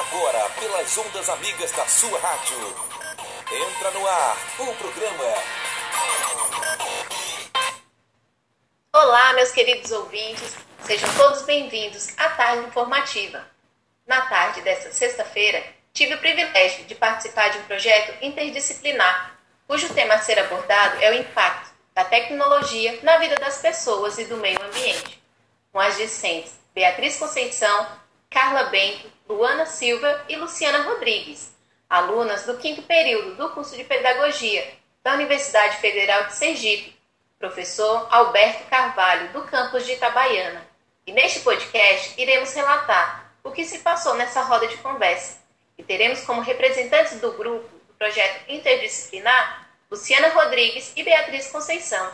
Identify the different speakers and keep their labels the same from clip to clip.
Speaker 1: agora pelas ondas amigas da sua rádio. Entra no ar o programa.
Speaker 2: Olá, meus queridos ouvintes, sejam todos bem-vindos à tarde informativa. Na tarde desta sexta-feira, tive o privilégio de participar de um projeto interdisciplinar, cujo tema a ser abordado é o impacto da tecnologia na vida das pessoas e do meio ambiente, com as discentes Beatriz Conceição, Carla Bento, Luana Silva e Luciana Rodrigues, alunas do quinto período do curso de Pedagogia da Universidade Federal de Sergipe, professor Alberto Carvalho, do campus de Itabaiana. E neste podcast iremos relatar o que se passou nessa roda de conversa e teremos como representantes do grupo do projeto interdisciplinar Luciana Rodrigues e Beatriz Conceição.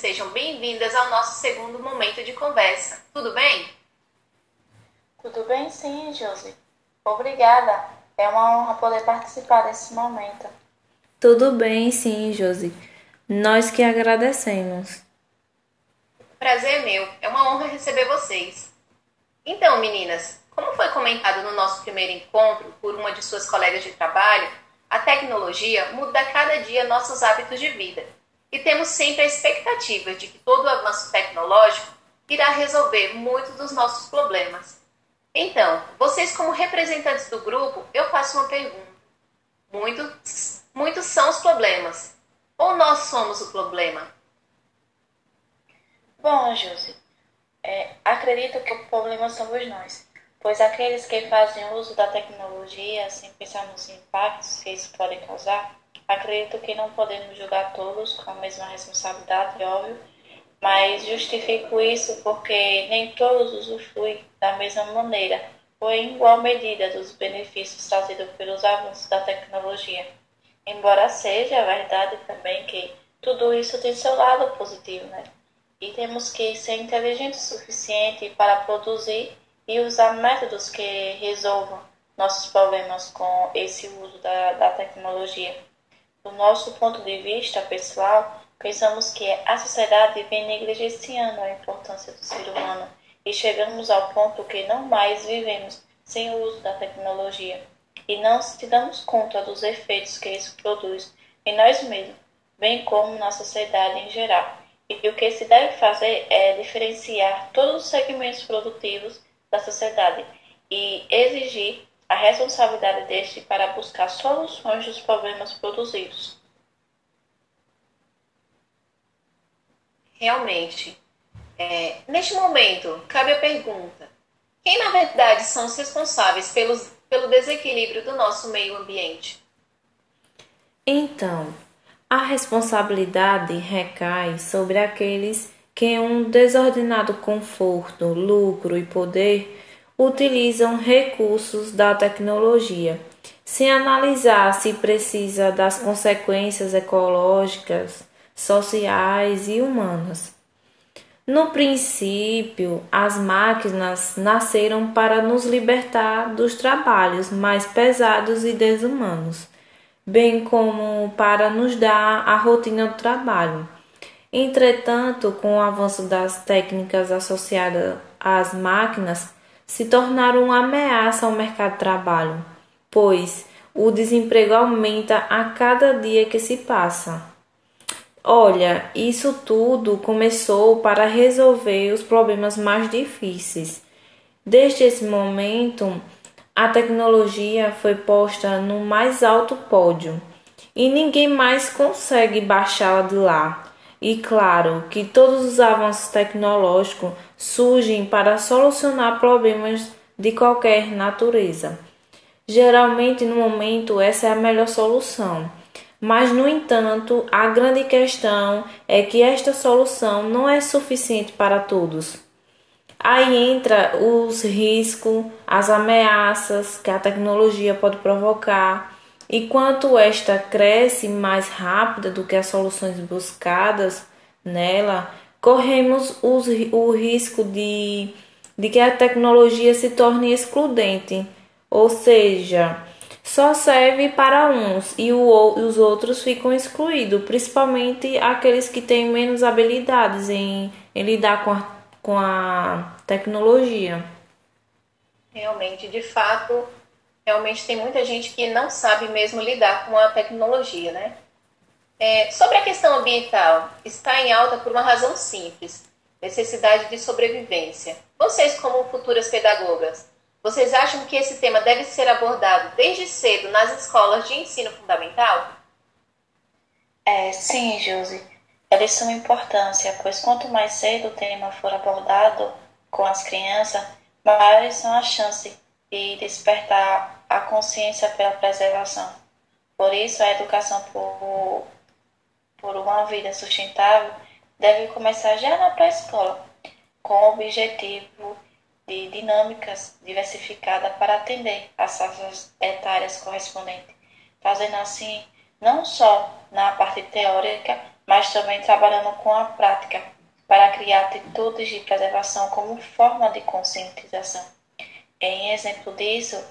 Speaker 2: Sejam bem-vindas ao nosso segundo momento de conversa. Tudo bem?
Speaker 3: Tudo bem, sim, Josi. Obrigada. É uma honra poder participar desse momento.
Speaker 4: Tudo bem, sim, Josi. Nós que agradecemos.
Speaker 2: Prazer é meu. É uma honra receber vocês. Então, meninas, como foi comentado no nosso primeiro encontro por uma de suas colegas de trabalho, a tecnologia muda a cada dia nossos hábitos de vida e temos sempre a expectativa de que todo o avanço tecnológico irá resolver muitos dos nossos problemas. Então, vocês como representantes do grupo, eu faço uma pergunta. Muitos, muitos são os problemas. Ou nós somos o problema?
Speaker 3: Bom, Josi, é, acredito que o problema somos nós, pois aqueles que fazem uso da tecnologia sem pensar nos impactos que isso pode causar, Acredito que não podemos julgar todos com a mesma responsabilidade, óbvio, mas justifico isso porque nem todos usufruem da mesma maneira ou em igual medida dos benefícios trazidos pelos avanços da tecnologia. Embora seja verdade também que tudo isso tem seu lado positivo, né? E temos que ser inteligentes o suficiente para produzir e usar métodos que resolvam nossos problemas com esse uso da, da tecnologia. Do nosso ponto de vista pessoal, pensamos que a sociedade vem negligenciando a importância do ser humano e chegamos ao ponto que não mais vivemos sem o uso da tecnologia e não se damos conta dos efeitos que isso produz em nós mesmos, bem como na sociedade em geral. E o que se deve fazer é diferenciar todos os segmentos produtivos da sociedade e exigir a responsabilidade deste para buscar soluções dos problemas produzidos.
Speaker 2: Realmente. É, neste momento, cabe a pergunta: quem na verdade são os responsáveis pelos, pelo desequilíbrio do nosso meio ambiente?
Speaker 4: Então, a responsabilidade recai sobre aqueles que, um desordenado conforto, lucro e poder, utilizam recursos da tecnologia, sem analisar se precisa das consequências ecológicas, sociais e humanas. No princípio, as máquinas nasceram para nos libertar dos trabalhos mais pesados e desumanos, bem como para nos dar a rotina do trabalho. Entretanto, com o avanço das técnicas associadas às máquinas, se tornaram uma ameaça ao mercado de trabalho, pois o desemprego aumenta a cada dia que se passa. Olha, isso tudo começou para resolver os problemas mais difíceis. Desde esse momento, a tecnologia foi posta no mais alto pódio e ninguém mais consegue baixá-la de lá. E claro que todos os avanços tecnológicos surgem para solucionar problemas de qualquer natureza. Geralmente, no momento, essa é a melhor solução. Mas, no entanto, a grande questão é que esta solução não é suficiente para todos. Aí entra os riscos, as ameaças que a tecnologia pode provocar e quanto esta cresce mais rápida do que as soluções buscadas nela, corremos os, o risco de, de que a tecnologia se torne excludente, ou seja, só serve para uns e o, os outros ficam excluídos, principalmente aqueles que têm menos habilidades em, em lidar com a, com a tecnologia.
Speaker 2: Realmente, de fato, realmente tem muita gente que não sabe mesmo lidar com a tecnologia, né? É, sobre a questão ambiental, está em alta por uma razão simples: necessidade de sobrevivência. Vocês, como futuras pedagogas, vocês acham que esse tema deve ser abordado desde cedo nas escolas de ensino fundamental?
Speaker 3: É, sim, Josi. É de suma importância, pois quanto mais cedo o tema for abordado com as crianças, maiores são as chances de despertar a consciência pela preservação. Por isso, a educação por, por uma vida sustentável deve começar já na pré-escola, com o objetivo de dinâmicas diversificadas para atender as faixas etárias correspondentes, fazendo assim não só na parte teórica, mas também trabalhando com a prática para criar atitudes de preservação como forma de conscientização. Em exemplo disso,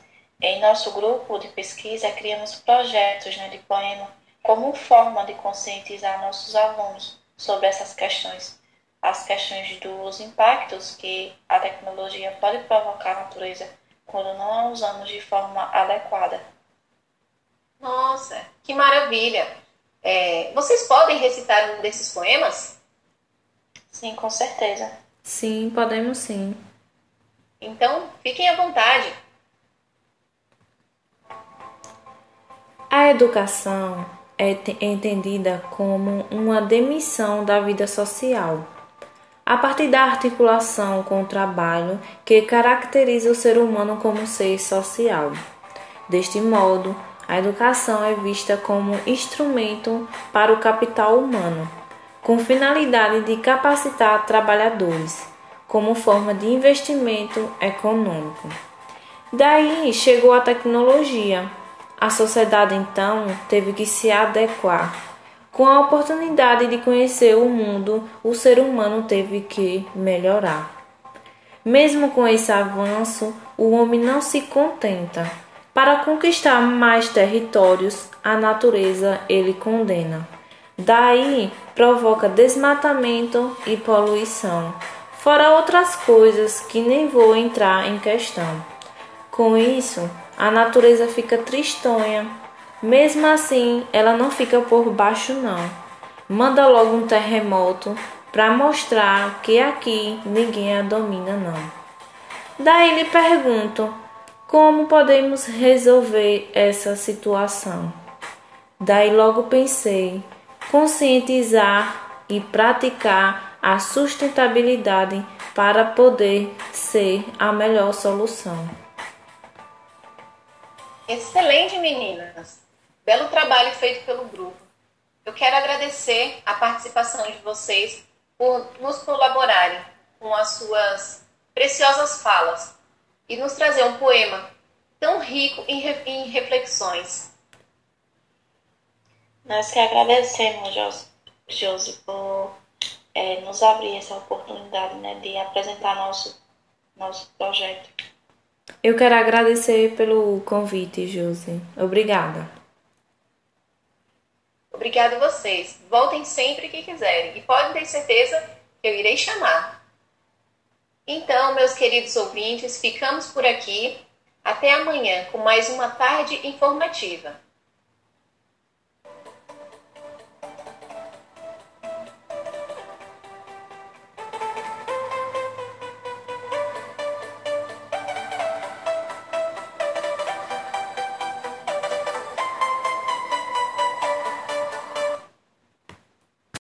Speaker 3: em nosso grupo de pesquisa criamos projetos né, de poema como forma de conscientizar nossos alunos sobre essas questões as questões dos impactos que a tecnologia pode provocar na natureza quando não a usamos de forma adequada.
Speaker 2: Nossa, que maravilha! É, vocês podem recitar um desses poemas?
Speaker 3: Sim, com certeza.
Speaker 4: Sim, podemos sim.
Speaker 2: Então, fiquem à vontade.
Speaker 4: A educação é entendida como uma demissão da vida social a partir da articulação com o trabalho que caracteriza o ser humano como ser social. Deste modo, a educação é vista como instrumento para o capital humano, com finalidade de capacitar trabalhadores, como forma de investimento econômico. Daí chegou a tecnologia. A sociedade então teve que se adequar com a oportunidade de conhecer o mundo, o ser humano teve que melhorar. Mesmo com esse avanço, o homem não se contenta. Para conquistar mais territórios, a natureza ele condena. Daí provoca desmatamento e poluição, fora outras coisas que nem vou entrar em questão. Com isso, a natureza fica tristonha, mesmo assim, ela não fica por baixo não. Manda logo um terremoto para mostrar que aqui ninguém a domina não. Daí lhe pergunto: como podemos resolver essa situação? Daí logo pensei: conscientizar e praticar a sustentabilidade para poder ser a melhor solução.
Speaker 2: Excelente, meninas! Belo trabalho feito pelo grupo. Eu quero agradecer a participação de vocês por nos colaborarem com as suas preciosas falas e nos trazer um poema tão rico em, reflexões.
Speaker 3: Nós que agradecemos, Josi, por é, nos abrir essa oportunidade né, de apresentar nosso, nosso projeto.
Speaker 4: Eu quero agradecer pelo convite, Josi. Obrigada.
Speaker 2: Obrigada a vocês. Voltem sempre que quiserem e podem ter certeza que eu irei chamar. Então, meus queridos ouvintes, ficamos por aqui. Até amanhã com mais uma tarde informativa.